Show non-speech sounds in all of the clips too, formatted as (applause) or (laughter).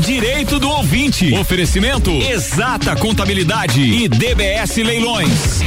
Direito do ouvinte. Oferecimento Exata Contabilidade e DBS Leilões.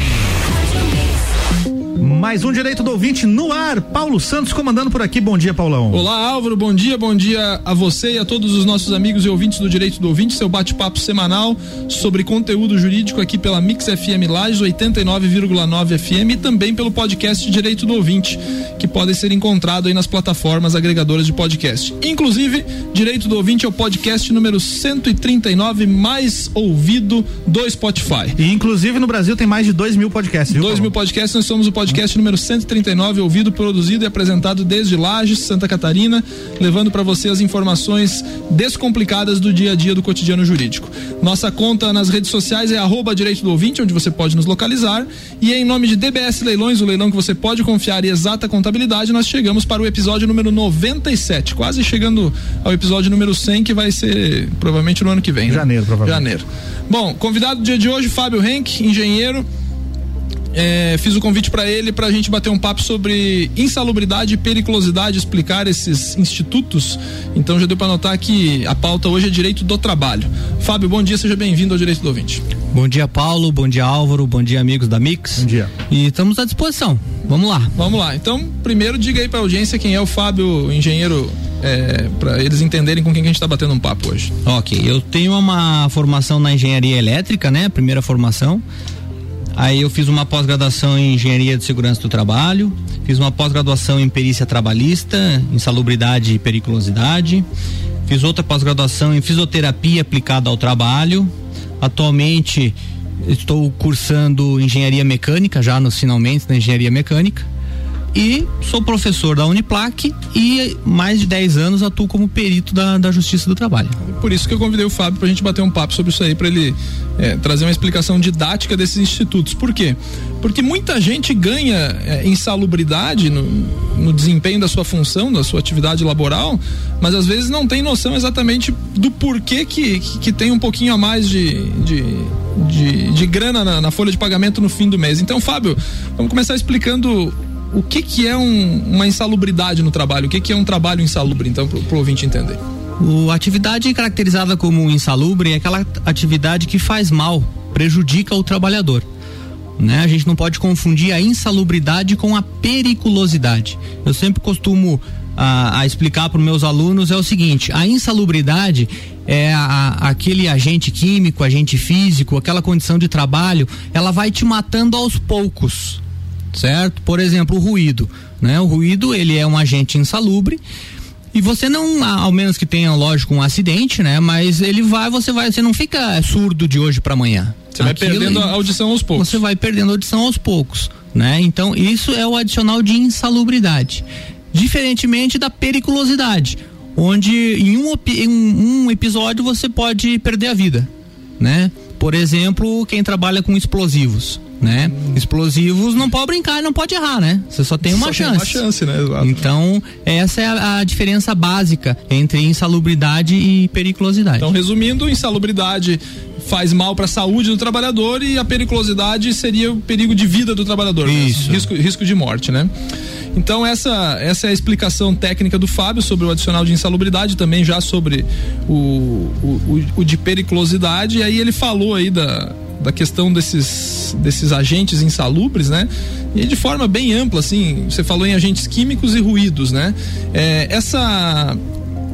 Mais um direito do ouvinte no ar. Paulo Santos comandando por aqui. Bom dia, Paulão. Olá, Álvaro. Bom dia. Bom dia a você e a todos os nossos amigos e ouvintes do Direito do Ouvinte, seu bate-papo semanal sobre conteúdo jurídico aqui pela Mix FM Lages 89,9 FM e também pelo podcast Direito do Ouvinte, que podem ser encontrado aí nas plataformas agregadoras de podcast. Inclusive, Direito do Ouvinte é o podcast número 139 mais ouvido do Spotify. E inclusive no Brasil tem mais de 2 mil podcasts. 2 mil podcasts, nós somos o podcast número 139, ouvido, produzido e apresentado desde Lages, Santa Catarina, levando para você as informações descomplicadas do dia a dia do cotidiano jurídico. Nossa conta nas redes sociais é arroba direito do ouvinte, onde você pode nos localizar. E em nome de DBS Leilões, o leilão que você pode confiar e exata contabilidade, nós chegamos para o episódio número 97, quase chegando ao episódio número 100, que vai ser provavelmente no ano que vem. Né? Janeiro, provavelmente. Janeiro. Bom, convidado do dia de hoje, Fábio Henk, engenheiro é, fiz o convite para ele para a gente bater um papo sobre insalubridade e periculosidade, explicar esses institutos. Então já deu para notar que a pauta hoje é direito do trabalho. Fábio, bom dia, seja bem-vindo ao Direito do Ouvinte. Bom dia, Paulo. Bom dia, Álvaro. Bom dia, amigos da Mix. Bom dia. E estamos à disposição. Vamos lá. Vamos lá. Então, primeiro diga aí para a audiência quem é o Fábio, engenheiro é, para eles entenderem com quem a gente está batendo um papo hoje. Ok, eu tenho uma formação na engenharia elétrica, né? Primeira formação. Aí eu fiz uma pós-graduação em engenharia de segurança do trabalho, fiz uma pós-graduação em perícia trabalhista, insalubridade e periculosidade, fiz outra pós-graduação em fisioterapia aplicada ao trabalho. Atualmente estou cursando engenharia mecânica, já nos finalmente da engenharia mecânica e sou professor da Uniplac e mais de 10 anos atuo como perito da, da Justiça do Trabalho. Por isso que eu convidei o Fábio para a gente bater um papo sobre isso aí, para ele é, trazer uma explicação didática desses institutos. Por quê? Porque muita gente ganha é, insalubridade no, no desempenho da sua função, da sua atividade laboral, mas às vezes não tem noção exatamente do porquê que, que, que tem um pouquinho a mais de, de, de, de grana na, na folha de pagamento no fim do mês. Então, Fábio, vamos começar explicando o que que é um, uma insalubridade no trabalho? O que que é um trabalho insalubre, então, para o ouvinte entender? O atividade caracterizada como insalubre é aquela atividade que faz mal, prejudica o trabalhador. Né? A gente não pode confundir a insalubridade com a periculosidade. Eu sempre costumo a, a explicar para os meus alunos é o seguinte: a insalubridade é a, aquele agente químico, agente físico, aquela condição de trabalho, ela vai te matando aos poucos certo? Por exemplo, o ruído, né? O ruído, ele é um agente insalubre e você não, ao menos que tenha, lógico, um acidente, né? Mas ele vai, você vai, você não fica surdo de hoje para amanhã. Você vai perdendo a audição aos poucos. Você vai perdendo a audição aos poucos, né? Então, isso é o adicional de insalubridade. Diferentemente da periculosidade, onde em um, em um episódio você pode perder a vida, né? Por exemplo, quem trabalha com explosivos né? Explosivos não pode brincar, não pode errar, né? Você só tem uma só chance. Tem uma chance, né? Exato. Então, essa é a, a, diferença básica entre insalubridade e periculosidade. Então, resumindo, insalubridade faz mal para a saúde do trabalhador e a periculosidade seria o perigo de vida do trabalhador, né? Isso. Né? Risco, risco de morte, né? Então essa, essa é a explicação técnica do Fábio sobre o adicional de insalubridade, também já sobre o, o, o, o de periculosidade, e aí ele falou aí da, da questão desses, desses agentes insalubres, né? E de forma bem ampla, assim, você falou em agentes químicos e ruídos, né? É, essa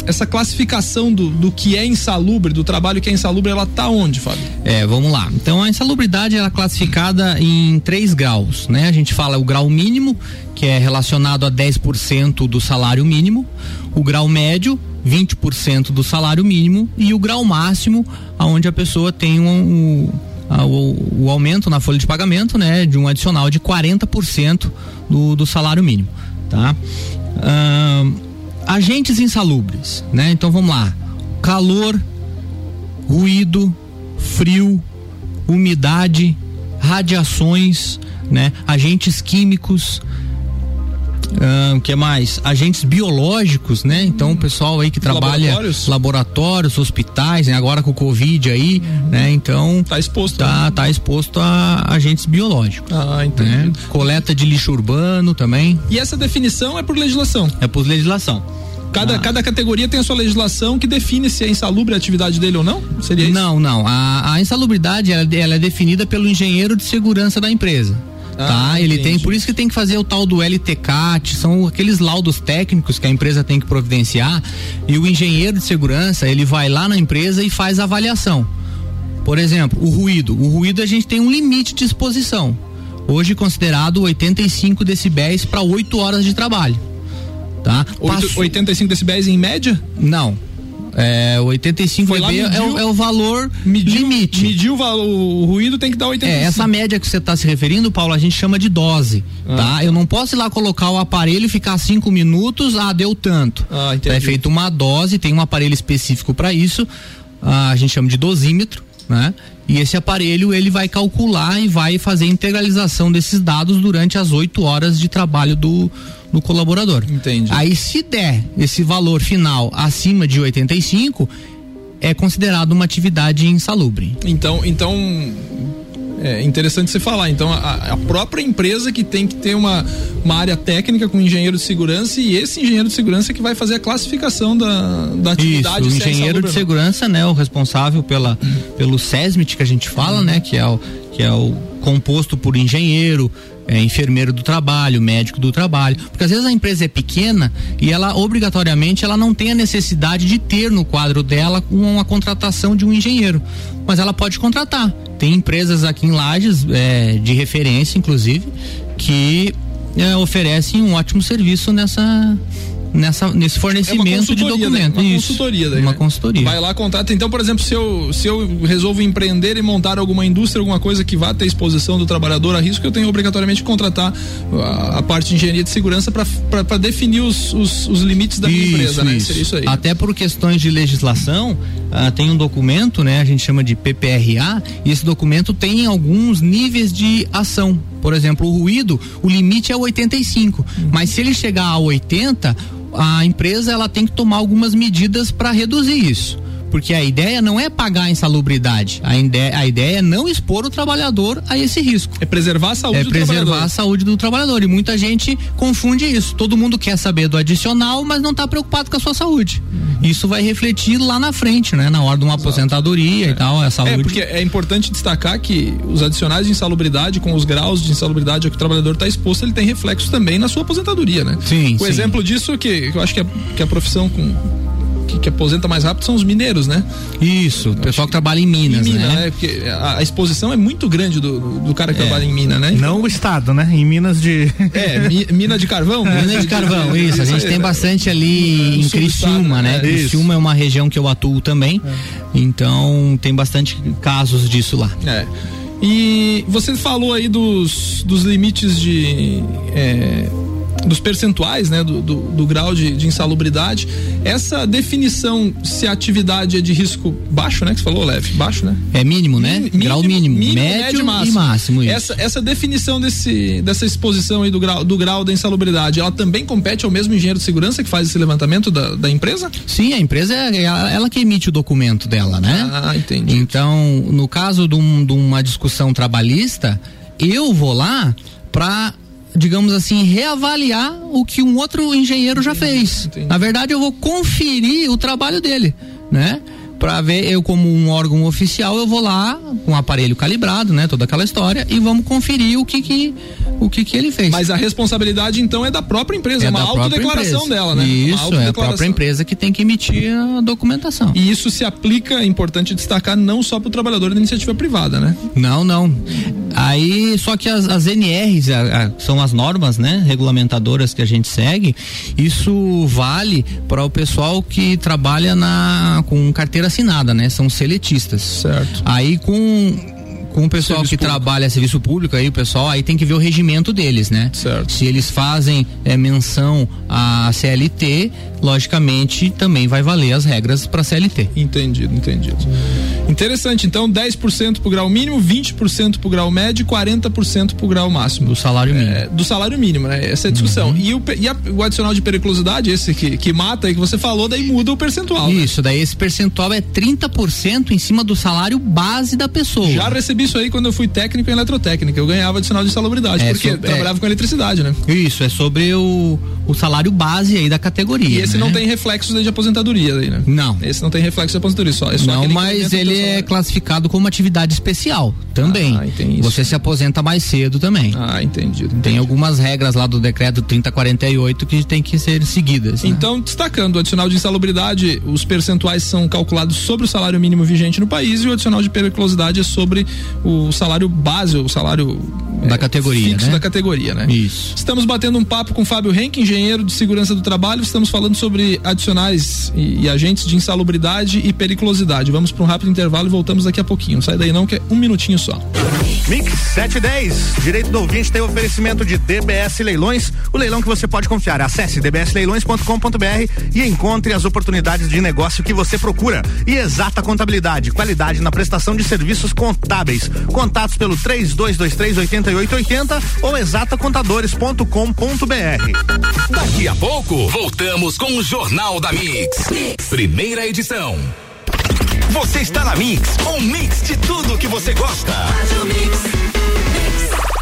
essa classificação do, do que é insalubre, do trabalho que é insalubre, ela tá onde, Fábio? É, vamos lá. Então a insalubridade ela é classificada em três graus, né? A gente fala o grau mínimo, que é relacionado a 10% do salário mínimo, o grau médio, 20% do salário mínimo e o grau máximo, aonde a pessoa tem um, um o, o, aumento na folha de pagamento, né, de um adicional de 40% do, do salário mínimo, tá? agentes insalubres, né? Então vamos lá, calor, ruído, frio, umidade, radiações, né? Agentes químicos, o que mais? Agentes biológicos, né? Então, o pessoal aí que trabalha laboratórios, laboratórios hospitais, né? agora com o Covid aí, uhum. né? Então. Tá exposto. Tá, né? tá exposto a agentes biológicos. Ah, entendi. Né? Coleta de lixo urbano também. E essa definição é por legislação? É por legislação. Cada, ah. cada categoria tem a sua legislação que define se é insalubre a atividade dele ou não? Seria isso? Não, não. A, a insalubridade ela, ela é definida pelo engenheiro de segurança da empresa. Ah, tá? Ele tem, por isso que tem que fazer o tal do LTCAT, são aqueles laudos técnicos que a empresa tem que providenciar e o engenheiro de segurança, ele vai lá na empresa e faz a avaliação. Por exemplo, o ruído. O ruído a gente tem um limite de exposição. Hoje considerado 85 decibéis para 8 horas de trabalho. Tá? 8, 85 decibéis em média? Não. É, 85 dB mediu, é, o, é, o valor mediu, limite. Mediu o, valor, o ruído tem que dar 85. É, essa média que você está se referindo, Paulo, a gente chama de dose, ah. tá? Eu não posso ir lá colocar o aparelho e ficar cinco minutos, ah, deu tanto. Ah, entendi. É feito uma dose, tem um aparelho específico para isso, ah, a gente chama de dosímetro, né? E esse aparelho ele vai calcular e vai fazer a integralização desses dados durante as oito horas de trabalho do, do colaborador. Entendi. Aí se der esse valor final acima de 85, é considerado uma atividade insalubre. Então, então é interessante você falar. Então, a, a, própria empresa que tem que ter uma, uma área técnica com engenheiro de segurança e esse engenheiro de segurança que vai fazer a classificação da, da atividade. Isso, o engenheiro de segurança, né, o responsável pela, pelo SESMIT que a gente fala, né, que é o, que é o composto por engenheiro, é, enfermeiro do trabalho, médico do trabalho, porque às vezes a empresa é pequena e ela obrigatoriamente ela não tem a necessidade de ter no quadro dela uma contratação de um engenheiro, mas ela pode contratar. Tem empresas aqui em Lages é, de referência, inclusive, que é, oferecem um ótimo serviço nessa nessa, nesse fornecimento é de documento. Daí, uma Isso, consultoria daí, Uma né? consultoria. Vai lá, contrata. Então, por exemplo, se eu, se eu resolvo empreender e montar alguma indústria, alguma coisa que vá ter exposição do trabalhador a risco, eu tenho obrigatoriamente que contratar a, a parte de engenharia de segurança para definir os, os, os, limites da minha empresa, né? Seria isso aí. Até por questões de legislação, uh, tem um documento, né? A gente chama de PPRA, e esse documento tem alguns níveis de ação. Por exemplo, o ruído, o limite é 85, uhum. mas se ele chegar a 80, a empresa ela tem que tomar algumas medidas para reduzir isso porque a ideia não é pagar a insalubridade, a ideia, a ideia é não expor o trabalhador a esse risco. É preservar a saúde é do preservar trabalhador. a saúde do trabalhador e muita gente confunde isso. Todo mundo quer saber do adicional, mas não está preocupado com a sua saúde. Uhum. Isso vai refletir lá na frente, né, na hora de uma Exato. aposentadoria é. e tal, a saúde. É porque é importante destacar que os adicionais de insalubridade com os graus de insalubridade a que o trabalhador está exposto, ele tem reflexo também na sua aposentadoria, né? Sim. O sim. exemplo disso é que eu acho que a, que a profissão com que, que, aposenta mais rápido são os mineiros, né? Isso, o pessoal que trabalha em Minas, em mina, né? né? Porque a, a, exposição é muito grande do, do cara que é. trabalha em mina, né? Não o estado, né? Em Minas de. É, mi, mina de carvão. É, (laughs) mina de carvão, (laughs) isso. A gente tem bastante ali em Criciúma, né? né? Criciúma é uma região que eu atuo também. É. Então tem bastante casos disso lá. É. E você falou aí dos, dos limites de. É, dos percentuais, né, do, do, do grau de, de, insalubridade. Essa definição se a atividade é de risco baixo, né, que você falou, leve, baixo, né? É mínimo, né? Mínimo, grau mínimo, mínimo médio, médio máximo. e máximo. Essa, essa definição desse, dessa exposição aí do grau, do grau da insalubridade, ela também compete ao mesmo engenheiro de segurança que faz esse levantamento da, da empresa? Sim, a empresa é ela, ela que emite o documento dela, né? Ah, entendi. Então, no caso de, um, de uma discussão trabalhista, eu vou lá para digamos assim, reavaliar o que um outro engenheiro já fez. Entendi. Na verdade, eu vou conferir o trabalho dele, né? Para ver eu como um órgão oficial eu vou lá com um aparelho calibrado né toda aquela história e vamos conferir o que que o que que ele fez. Mas a responsabilidade então é da própria empresa é, é uma autodeclaração dela né? Isso é a própria empresa que tem que emitir a documentação. E isso se aplica é importante destacar não só para o trabalhador da iniciativa privada né? Não não. Aí só que as, as NRs a, a, são as normas né regulamentadoras que a gente segue isso vale para o pessoal que trabalha na com carteira assinada, né? São seletistas. Certo. Aí com com o pessoal serviço que público. trabalha serviço público aí o pessoal aí tem que ver o regimento deles, né? Certo. Se eles fazem é, menção à CLT, logicamente também vai valer as regras para CLT. Entendido, entendido. Interessante, então 10% pro grau mínimo, 20% pro grau médio e 40% pro grau máximo. Do salário mínimo. É, do salário mínimo, né? Essa é a discussão. Uhum. E, o, e a, o adicional de periculosidade, esse que, que mata aí que você falou, daí muda o percentual. Né? Isso, né? daí esse percentual é 30% em cima do salário base da pessoa. Já recebi isso aí quando eu fui técnico em eletrotécnica. Eu ganhava adicional de salubridade, é, porque sobre, trabalhava é, com eletricidade, né? Isso, é sobre o, o salário base aí da categoria. E esse né? não tem reflexo de aposentadoria aí, né? Não. Esse não tem reflexo de aposentadoria, só. É só não, mas ele é classificado como atividade especial também. Ah, entendi. Você se aposenta mais cedo também. Ah, entendi. entendi. Tem algumas regras lá do decreto 3048 que tem que ser seguidas. Né? Então, destacando o adicional de insalubridade, os percentuais são calculados sobre o salário mínimo vigente no país e o adicional de periculosidade é sobre o salário base, o salário da é, categoria, fixo né? da categoria, né? Isso. Estamos batendo um papo com Fábio Henke, engenheiro de segurança do trabalho. Estamos falando sobre adicionais e, e agentes de insalubridade e periculosidade. Vamos para um rápido intervalo e voltamos daqui a pouquinho. Sai daí não que é um minutinho só. Mix 710, direito do ouvinte tem oferecimento de DBS Leilões, o leilão que você pode confiar. Acesse dbsleilões.com.br e encontre as oportunidades de negócio que você procura. E exata contabilidade, qualidade na prestação de serviços contábeis. Contatos pelo 3223 8880 ou exatacontadores.com.br. Daqui a pouco, voltamos com o Jornal da mix. Primeira edição. Você está na Mix, um mix de tudo que você gosta.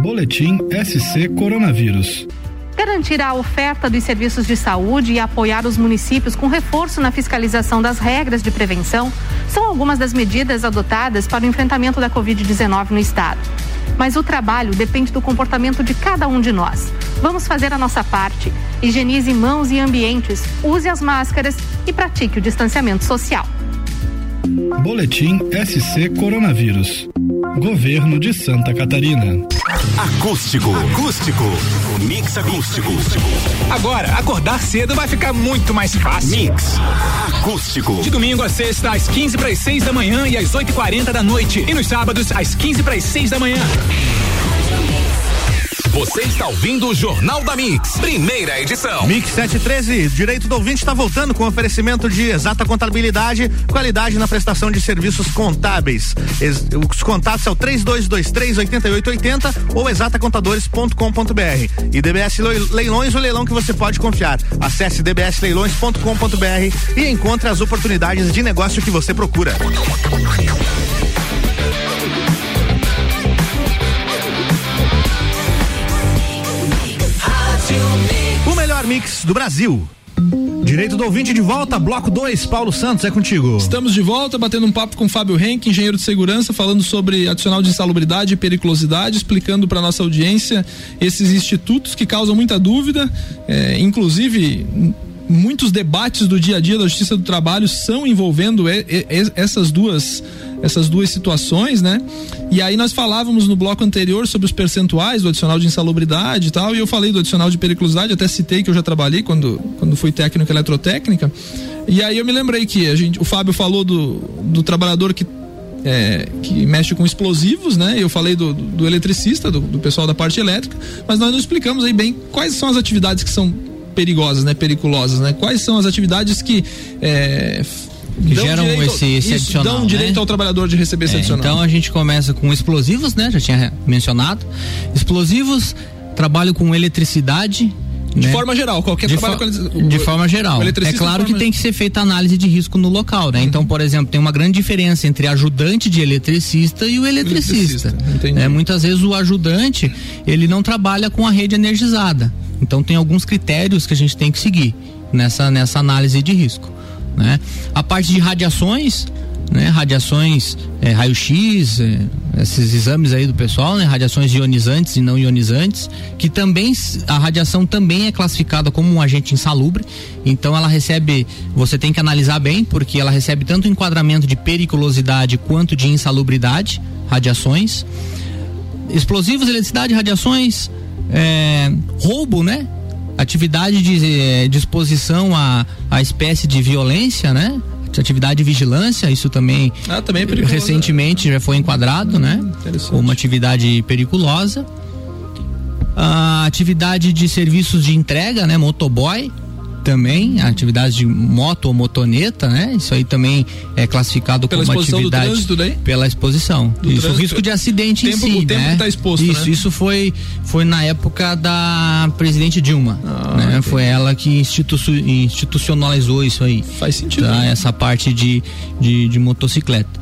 Boletim SC Coronavírus. Garantir a oferta dos serviços de saúde e apoiar os municípios com reforço na fiscalização das regras de prevenção são algumas das medidas adotadas para o enfrentamento da Covid-19 no estado. Mas o trabalho depende do comportamento de cada um de nós. Vamos fazer a nossa parte. Higienize mãos e ambientes, use as máscaras e pratique o distanciamento social. Boletim SC Coronavírus. Governo de Santa Catarina. Acústico. Acústico. Mix acústico. Agora, acordar cedo vai ficar muito mais fácil. Mix acústico. De domingo a sexta, às 15 para as 6 da manhã e às 8h40 da noite. E nos sábados, às 15 para as 6 da manhã. Você está ouvindo o Jornal da Mix, primeira edição. Mix 713, direito do ouvinte está voltando com oferecimento de exata contabilidade, qualidade na prestação de serviços contábeis. Os contatos são 3223 8880 ou exatacontadores.com.br. E DBS Leilões, o leilão que você pode confiar. Acesse dbsleilões.com.br e encontre as oportunidades de negócio que você procura. Mix do Brasil. Direito do ouvinte de volta, bloco 2, Paulo Santos, é contigo. Estamos de volta, batendo um papo com Fábio Henke, engenheiro de segurança, falando sobre adicional de insalubridade e periculosidade, explicando para nossa audiência esses institutos que causam muita dúvida, é, inclusive muitos debates do dia a dia da Justiça do Trabalho são envolvendo essas duas essas duas situações, né? E aí nós falávamos no bloco anterior sobre os percentuais do adicional de insalubridade e tal, e eu falei do adicional de periculosidade, até citei que eu já trabalhei quando, quando fui técnico eletrotécnica. E aí eu me lembrei que a gente, o Fábio falou do, do trabalhador que é, que mexe com explosivos, né? Eu falei do, do eletricista, do, do, pessoal da parte elétrica, mas nós não explicamos aí bem quais são as atividades que são perigosas, né? Periculosas, né? Quais são as atividades que é, que geram direito, esse, esse isso, adicional. Dão direito né? ao trabalhador de receber esse é, adicional. Então a gente começa com explosivos, né? Já tinha mencionado. Explosivos, trabalho com eletricidade, de né? forma geral, qualquer de trabalho fo com De forma geral. É claro que tem que ser feita análise de risco no local, né? Uhum. Então, por exemplo, tem uma grande diferença entre ajudante de eletricista e o eletricista. eletricista é, muitas vezes o ajudante, ele não trabalha com a rede energizada. Então, tem alguns critérios que a gente tem que seguir nessa, nessa análise de risco. Né? A parte de radiações, né? Radiações, é, raio-x, é, esses exames aí do pessoal, né? Radiações ionizantes e não ionizantes, que também a radiação também é classificada como um agente insalubre. Então ela recebe, você tem que analisar bem, porque ela recebe tanto enquadramento de periculosidade quanto de insalubridade, radiações. Explosivos, eletricidade, radiações, é, roubo, né? Atividade de, é, de exposição a, a espécie de violência, né? atividade de vigilância, isso também, ah, também é recentemente já foi enquadrado, né? Uma atividade periculosa. A atividade de serviços de entrega, né? Motoboy, também, atividades de moto ou motoneta, né? Isso aí também é classificado pela como atividade trânsito, daí? pela exposição. Do isso, trânsito. o risco de acidente tempo, em si, o tempo né? Que tá exposto, isso, né? isso foi foi na época da presidente Dilma, ah, né? Foi ela que institu institucionalizou isso aí. Faz sentido. Tá? Né? Essa parte de, de, de motocicleta,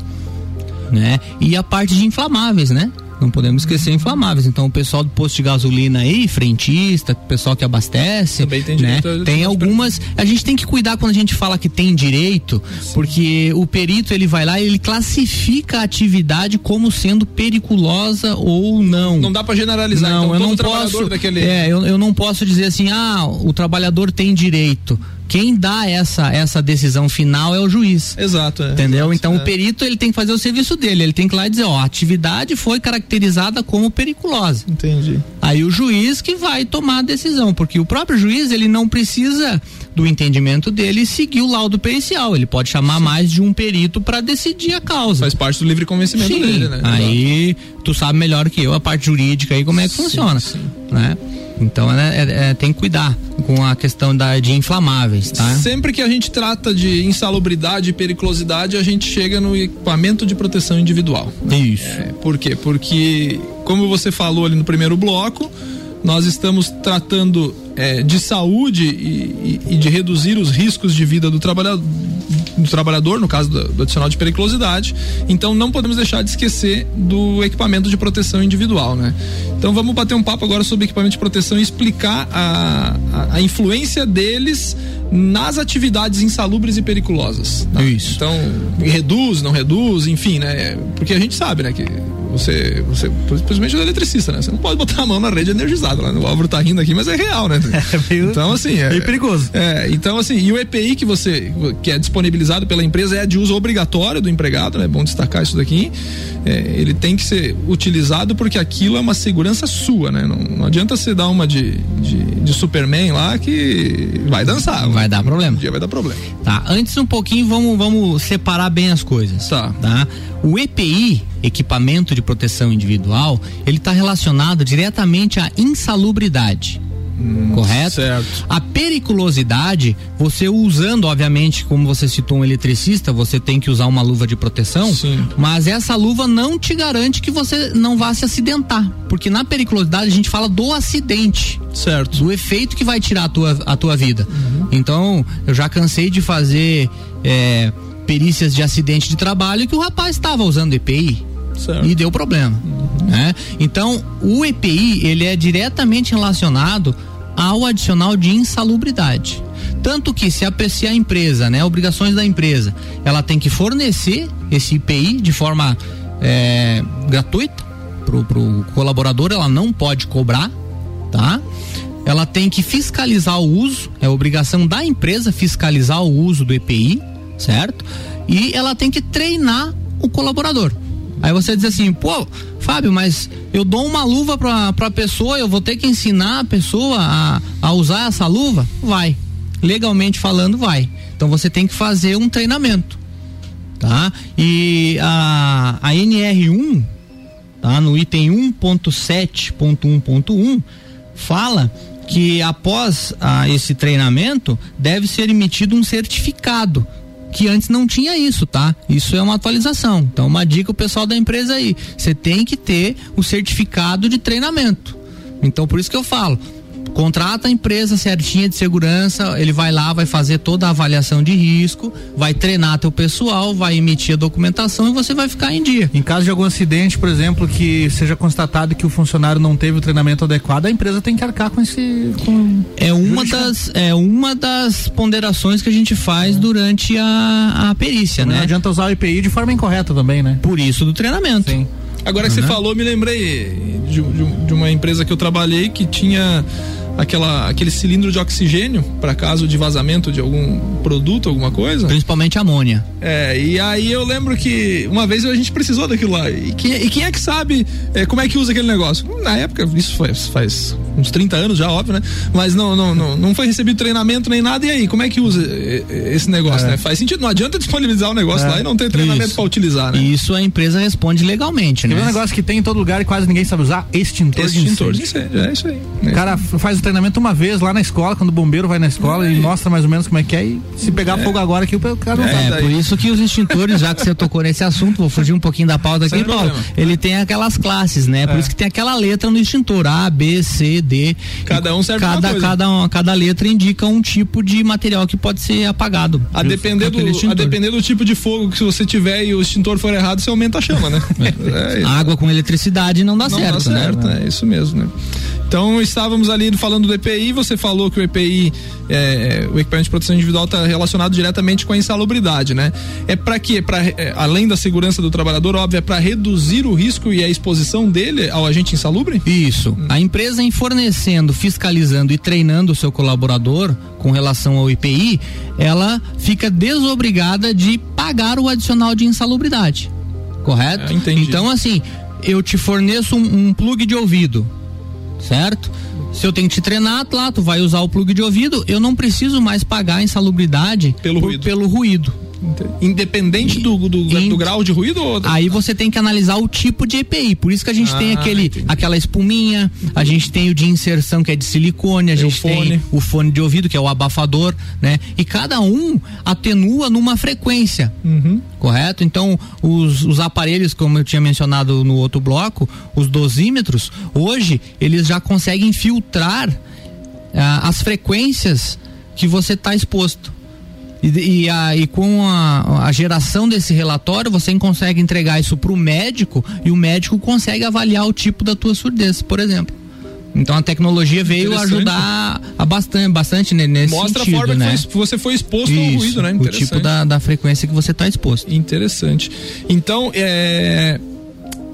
né? E a parte de inflamáveis, né? Não podemos esquecer inflamáveis. Então, o pessoal do posto de gasolina aí, frentista, pessoal que abastece, Também tem, né? tem algumas. A gente tem que cuidar quando a gente fala que tem direito, Sim. porque o perito ele vai lá e ele classifica a atividade como sendo periculosa ou não. Não dá para generalizar. Não, então, eu não posso. Daquele... É, eu, eu não posso dizer assim, ah, o trabalhador tem direito quem dá essa essa decisão final é o juiz. Exato. É, entendeu? Exato, então é. o perito ele tem que fazer o serviço dele, ele tem que ir lá e dizer, ó, a atividade foi caracterizada como periculosa. Entendi. Aí o juiz que vai tomar a decisão, porque o próprio juiz ele não precisa do entendimento dele seguir o laudo pericial, ele pode chamar sim. mais de um perito para decidir a causa. Faz parte do livre convencimento sim. dele, né? Aí tu sabe melhor que eu a parte jurídica aí como é que sim, funciona, né? Então é, é, tem que cuidar com a questão da, de inflamáveis, tá? Sempre que a gente trata de insalubridade e periculosidade, a gente chega no equipamento de proteção individual. Isso. É, por quê? Porque, como você falou ali no primeiro bloco, nós estamos tratando é, de saúde e, e, e, de reduzir os riscos de vida do trabalhador, do trabalhador no caso do, do, adicional de periculosidade. Então não podemos deixar de esquecer do equipamento de proteção individual, né? Então vamos bater um papo agora sobre equipamento de proteção e explicar a, a, a influência deles nas atividades insalubres e periculosas. Tá? Isso. Então, reduz, não reduz, enfim, né? Porque a gente sabe, né, que você, você, principalmente o eletricista, né? Você não pode botar a mão na rede energizada, lá, o Álvaro tá rindo aqui, mas é real, né? (laughs) É meio, então, assim, é, meio perigoso. É, então, assim, e o EPI que você, que é disponibilizado pela empresa é de uso obrigatório do empregado, né? É bom destacar isso daqui. É, ele tem que ser utilizado porque aquilo é uma segurança sua, né? Não, não adianta você dar uma de, de, de, Superman lá que vai dançar. Vai dar problema. Um dia vai dar problema. Tá, antes um pouquinho vamos, vamos separar bem as coisas. Tá. tá? O EPI, equipamento de proteção individual, ele está relacionado diretamente à insalubridade. Hum, correto? Certo. A periculosidade, você usando, obviamente, como você citou um eletricista, você tem que usar uma luva de proteção, Sim. mas essa luva não te garante que você não vá se acidentar, porque na periculosidade a gente fala do acidente. Certo. Do efeito que vai tirar a tua, a tua vida. Uhum. Então, eu já cansei de fazer é, perícias de acidente de trabalho que o rapaz estava usando EPI. Certo. E deu problema. Uhum. Né? Então, o EPI ele é diretamente relacionado ao adicional de insalubridade. Tanto que se a, se a empresa, né, obrigações da empresa, ela tem que fornecer esse IPI de forma é, gratuita pro, pro colaborador, ela não pode cobrar, tá? Ela tem que fiscalizar o uso, é obrigação da empresa fiscalizar o uso do EPI, certo? E ela tem que treinar o colaborador. Aí você diz assim, pô, Fábio, mas eu dou uma luva pra, pra pessoa, eu vou ter que ensinar a pessoa a, a usar essa luva? Vai. Legalmente falando, vai. Então você tem que fazer um treinamento. Tá? E a, a NR1, tá? No item 1.7.1.1, fala que após ah, esse treinamento deve ser emitido um certificado que antes não tinha isso, tá? Isso é uma atualização. Então, uma dica o pessoal da empresa aí, você tem que ter o certificado de treinamento. Então por isso que eu falo, contrata a empresa certinha de segurança, ele vai lá, vai fazer toda a avaliação de risco, vai treinar teu pessoal, vai emitir a documentação e você vai ficar em dia. Em caso de algum acidente, por exemplo, que seja constatado que o funcionário não teve o treinamento adequado, a empresa tem que arcar com esse. Com... É uma das é uma das ponderações que a gente faz é. durante a, a perícia, não né? Não adianta usar o IPI de forma incorreta também, né? Por isso do treinamento. Sim. Agora que uhum. você falou, me lembrei de, de, de uma empresa que eu trabalhei que tinha aquela, aquele cilindro de oxigênio para caso de vazamento de algum produto, alguma coisa. Principalmente amônia. É, e aí eu lembro que uma vez a gente precisou daquilo lá. E quem, e quem é que sabe é, como é que usa aquele negócio? Na época, isso faz, faz uns 30 anos já, óbvio, né? Mas não, não, não, não foi recebido treinamento nem nada. E aí, como é que usa esse negócio, é. né? Faz sentido. Não adianta disponibilizar o negócio é. lá e não ter treinamento para utilizar, né? Isso a empresa responde legalmente, né? Tem um negócio que tem em todo lugar e quase ninguém sabe usar: extintor, extintor de incêndio. De incêndio. É isso aí. É. O cara faz treinamento uma vez lá na escola, quando o bombeiro vai na escola é. e mostra mais ou menos como é que é. E se pegar é. fogo agora aqui, o cara não é, sabe. É, por isso que os extintores, já que você tocou nesse assunto, vou fugir um pouquinho da pauta aqui, Paulo. Problema. Ele tem aquelas classes, né? Por é. isso que tem aquela letra no extintor: A, B, C, D. Cada um serve cada, coisa. cada, cada letra indica um tipo de material que pode ser apagado. A depender, do, a depender do tipo de fogo que se você tiver e o extintor for errado, você aumenta a chama, né? (laughs) É, Água com eletricidade não dá não certo, dá certo, né? É isso mesmo, né? Então estávamos ali falando do EPI, você falou que o EPI, é, o equipamento de proteção individual, está relacionado diretamente com a insalubridade, né? É para quê? Para é, além da segurança do trabalhador, óbvio, é para reduzir o risco e a exposição dele ao agente insalubre? Isso. Hum. A empresa em fornecendo, fiscalizando e treinando o seu colaborador com relação ao EPI, ela fica desobrigada de pagar o adicional de insalubridade. Correto? É, entendi. Então assim, eu te forneço um, um plug de ouvido certo? Se eu tenho que te treinar, lá tu vai usar o plug de ouvido, eu não preciso mais pagar a insalubridade pelo por, ruído. Pelo ruído. Independente do, do, do, grau de ruído? Ou... Aí você tem que analisar o tipo de EPI. Por isso que a gente ah, tem aquele, aquela espuminha, a gente tem o de inserção que é de silicone, a gente tem o fone de ouvido que é o abafador, né? E cada um atenua numa frequência, uhum. correto? Então os, os aparelhos, como eu tinha mencionado no outro bloco, os dosímetros, hoje eles já conseguem filtrar ah, as frequências que você está exposto. E, e, a, e com a, a, geração desse relatório, você consegue entregar isso para o médico e o médico consegue avaliar o tipo da tua surdez, por exemplo. Então a tecnologia veio ajudar a bastante, bastante nesse Mostra sentido, a forma né? que você foi exposto Isso, ao ruído, né? O tipo da, da frequência que você está exposto. Interessante. Então, é,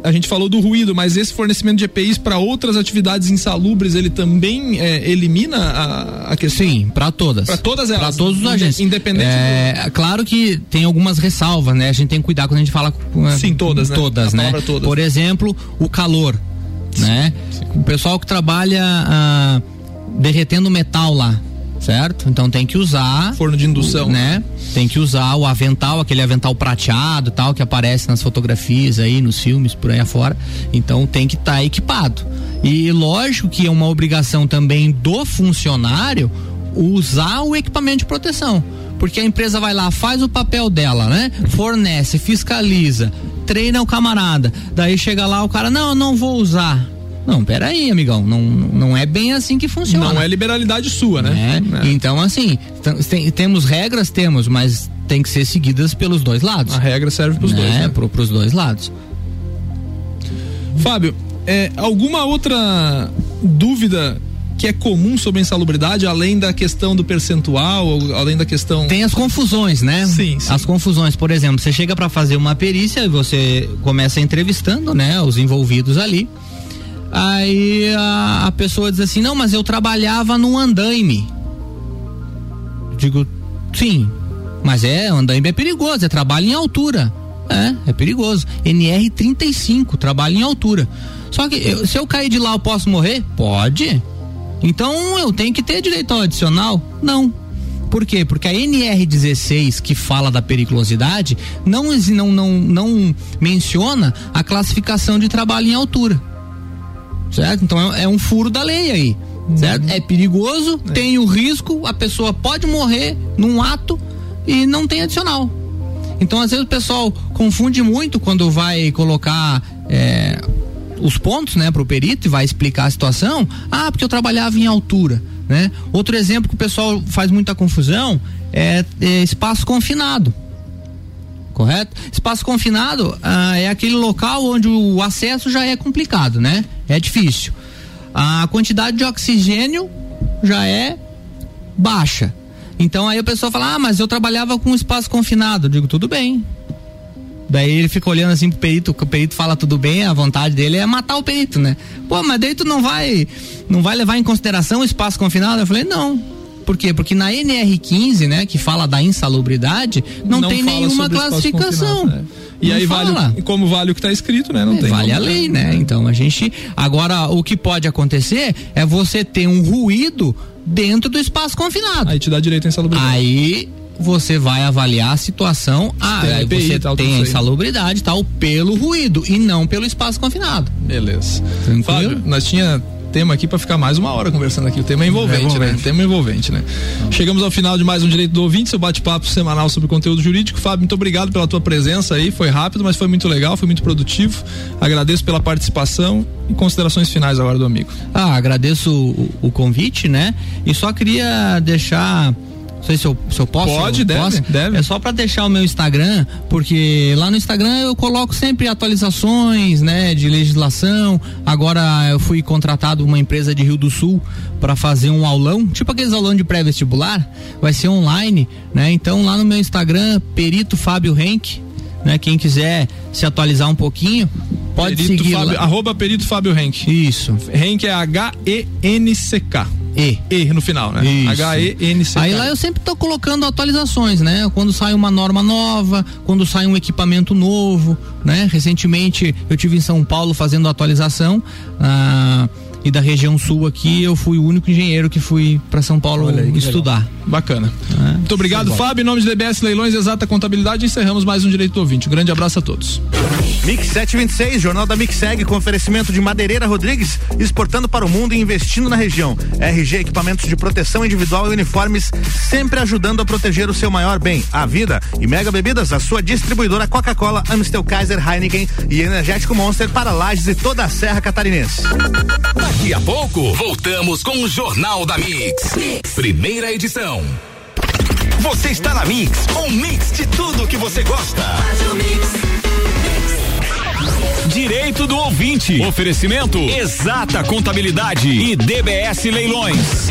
a gente falou do ruído, mas esse fornecimento de EPIs para outras atividades insalubres, ele também é, elimina a, a questão? Sim, para todas. Para todas elas. Para todos os agentes. Independente. É, do... Claro que tem algumas ressalvas, né? A gente tem que cuidar quando a gente fala. Sim, todas, né? Todas, né? Todas. Por exemplo, o calor, sim, né? Sim. O pessoal que trabalha ah, derretendo metal lá, certo? Então tem que usar forno de indução, né? Tem que usar o avental, aquele avental prateado, tal que aparece nas fotografias aí, nos filmes por aí afora. Então tem que estar tá equipado. E lógico que é uma obrigação também do funcionário usar o equipamento de proteção. Porque a empresa vai lá, faz o papel dela, né? Fornece, fiscaliza, treina o camarada. Daí chega lá o cara, não, não vou usar não, peraí, amigão, não, não é bem assim que funciona. Não é liberalidade sua, né? É. É. Então, assim, tem, temos regras, temos, mas tem que ser seguidas pelos dois lados. A regra serve pros né? dois. Né? Pro, pros dois lados. Fábio, é, alguma outra dúvida que é comum sobre a insalubridade, além da questão do percentual, além da questão. Tem as confusões, né? Sim. sim. As confusões, por exemplo, você chega para fazer uma perícia e você começa entrevistando, né, os envolvidos ali. Aí a, a pessoa diz assim: não, mas eu trabalhava num andaime. Digo, sim, mas é, andaime é perigoso, é trabalho em altura. É, é perigoso. NR 35, trabalho em altura. Só que eu, se eu cair de lá, eu posso morrer? Pode. Então eu tenho que ter direito ao adicional? Não. Por quê? Porque a NR16, que fala da periculosidade, não, não, não, não menciona a classificação de trabalho em altura certo? Então é, é um furo da lei aí, certo? Uhum. É perigoso, é. tem o risco, a pessoa pode morrer num ato e não tem adicional. Então às vezes o pessoal confunde muito quando vai colocar é, os pontos, né, para o perito e vai explicar a situação. Ah, porque eu trabalhava em altura, né? Outro exemplo que o pessoal faz muita confusão é, é espaço confinado. Correto? Espaço confinado ah, é aquele local onde o acesso já é complicado, né? É difícil. A quantidade de oxigênio já é baixa. Então aí o pessoal fala: "Ah, mas eu trabalhava com espaço confinado". Eu digo: "Tudo bem, Daí ele fica olhando assim pro perito, o perito fala tudo bem, a vontade dele é matar o perito, né? Pô, mas daí tu não vai, não vai levar em consideração o espaço confinado? Eu falei, não. Por quê? Porque na NR15, né, que fala da insalubridade, não, não tem nenhuma classificação. Né? E não aí fala. vale, como vale o que está escrito, né? Não é, tem. Vale a lei, né? Então a gente, agora o que pode acontecer é você ter um ruído dentro do espaço confinado. Aí te dá direito à insalubridade. Aí você vai avaliar a situação. Ah, tem EPI, você tal, tem a insalubridade tal pelo ruído e não pelo espaço confinado. Beleza. Tranquilo? Fábio, nós tinha tema aqui para ficar mais uma hora conversando aqui. O tema é envolvente, é envolvente. né? Tema envolvente, né? Então. Chegamos ao final de mais um Direito do Ouvinte, seu bate-papo semanal sobre conteúdo jurídico. Fábio, muito obrigado pela tua presença aí. Foi rápido, mas foi muito legal, foi muito produtivo. Agradeço pela participação e considerações finais agora do amigo. Ah, agradeço o, o convite, né? E só queria deixar não sei se eu, se eu posso. Pode, deve, posso. deve. É só para deixar o meu Instagram, porque lá no Instagram eu coloco sempre atualizações, né, de legislação. Agora eu fui contratado uma empresa de Rio do Sul para fazer um aulão, tipo aqueles aulão de pré-vestibular, vai ser online, né? Então lá no meu Instagram, Perito Fábio Henk, né? Quem quiser se atualizar um pouquinho, pode perito seguir Fábio, lá. Arroba Perito Fábio Henk. Isso. Henk é H-E-N-C-K. E. E no final, né? H-E-N-C. Aí lá eu sempre tô colocando atualizações, né? Quando sai uma norma nova, quando sai um equipamento novo, né? Recentemente eu tive em São Paulo fazendo atualização. Ah, e da região sul aqui, eu fui o único engenheiro que fui para São Paulo aí, estudar. Legal. Bacana. É, Muito obrigado, Fábio. Em nome de DBS Leilões Exata Contabilidade, encerramos mais um Direito do Ouvinte. Um grande abraço a todos. Mix 726, Jornal da Mixeg, com oferecimento de Madeireira Rodrigues, exportando para o mundo e investindo na região. RG Equipamentos de Proteção Individual e Uniformes, sempre ajudando a proteger o seu maior bem, a vida. E Mega Bebidas, a sua distribuidora Coca-Cola, Amstel Kaiser, Heineken e Energético Monster para Lages e toda a Serra Catarinense. Daqui a pouco, voltamos com o Jornal da mix. mix. Primeira edição. Você está na Mix, um mix de tudo que você gosta. Direito do ouvinte. Oferecimento Exata Contabilidade e DBS Leilões.